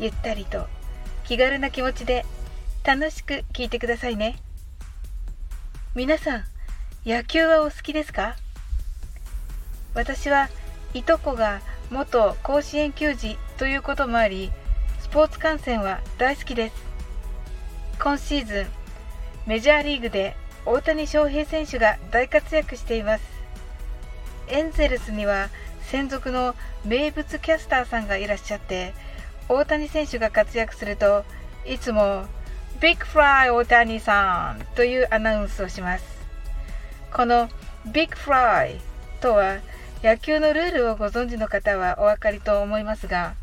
ゆったりと気軽な気持ちで楽しく聞いてくださいね。皆さん野球はお好きですか？私はいとこが元甲子園球児ということもありスポーツ観戦は大好きです。今シーズンメジャーリーグで大谷翔平選手が大活躍しています。エンゼルスには専属の名物キャスターさんがいらっしゃって大谷選手が活躍するといつも Big Fly 大谷さんというアナウンスをします。この Big Fly とは野球のルールをご存知の方はお分かりと思いますが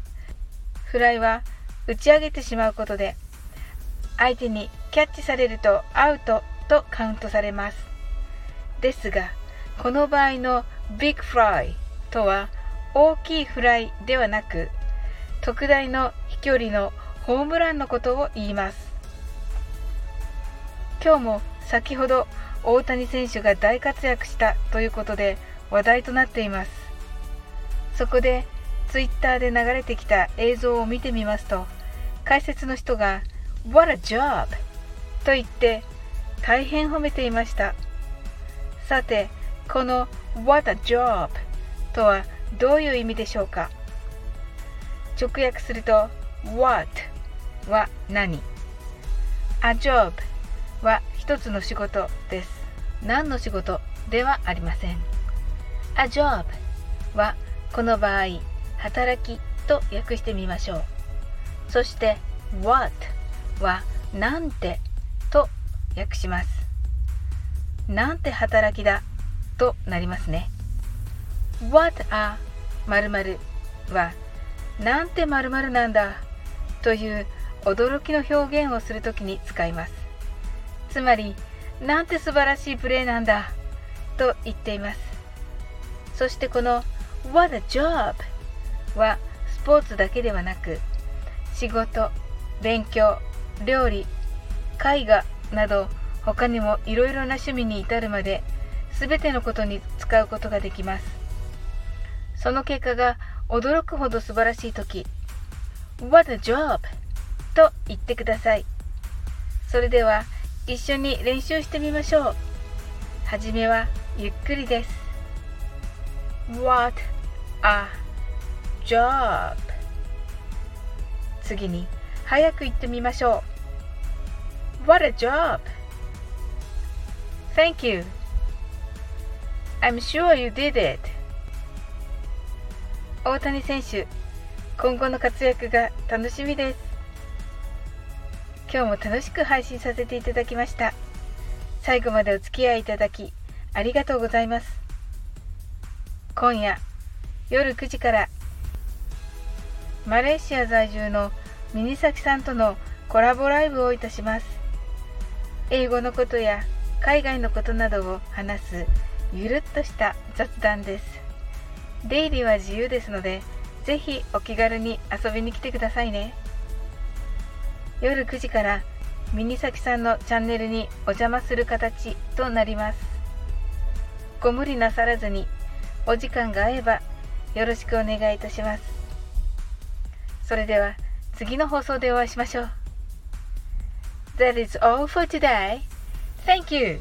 フライは打ち上げてしまうことで相手にキャッチされるとアウトとカウントされます。ですがこの場合のビッグフライとは大きいフライではなく特大の飛距離のホームランのことを言います今日も先ほど大谷選手が大活躍したということで話題となっていますそこでツイッターで流れてきた映像を見てみますと解説の人が「What a job!」と言って大変褒めていましたさてこの「What a job!」とはどういう意味でしょうか？直訳すると What は何？A job は一つの仕事です。何の仕事ではありません。A job はこの場合働きと訳してみましょう。そして What はなんてと訳します。なんて働きだとなりますね。What a 〇〇はなんてまるなんだという驚きの表現をするときに使います。つまり、なんて素晴らしいプレーなんだと言っています。そしてこの What a job はスポーツだけではなく仕事、勉強、料理、絵画など他にもいろいろな趣味に至るまで全てのことに使うことができます。その結果が驚くほど素晴らしい時 What a job! と言ってくださいそれでは一緒に練習してみましょうはじめはゆっくりです What a job 次に早く言ってみましょう What a job! Thank you! I'm sure you did it! 大谷選手今後の活躍が楽しみです。今日も楽しく配信させていただきました。最後までお付き合いいただきありがとうございます。今夜夜9時からマレーシア在住のミニサキさんとのコラボライブをいたします。英語のことや海外のことなどを話すゆるっとした雑談です。出入りは自由ですので、ぜひお気軽に遊びに来てくださいね。夜9時からミニサキさんのチャンネルにお邪魔する形となります。ご無理なさらずにお時間が合えばよろしくお願いいたします。それでは次の放送でお会いしましょう。That is all for today. Thank you.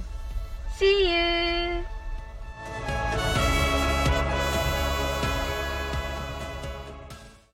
See you.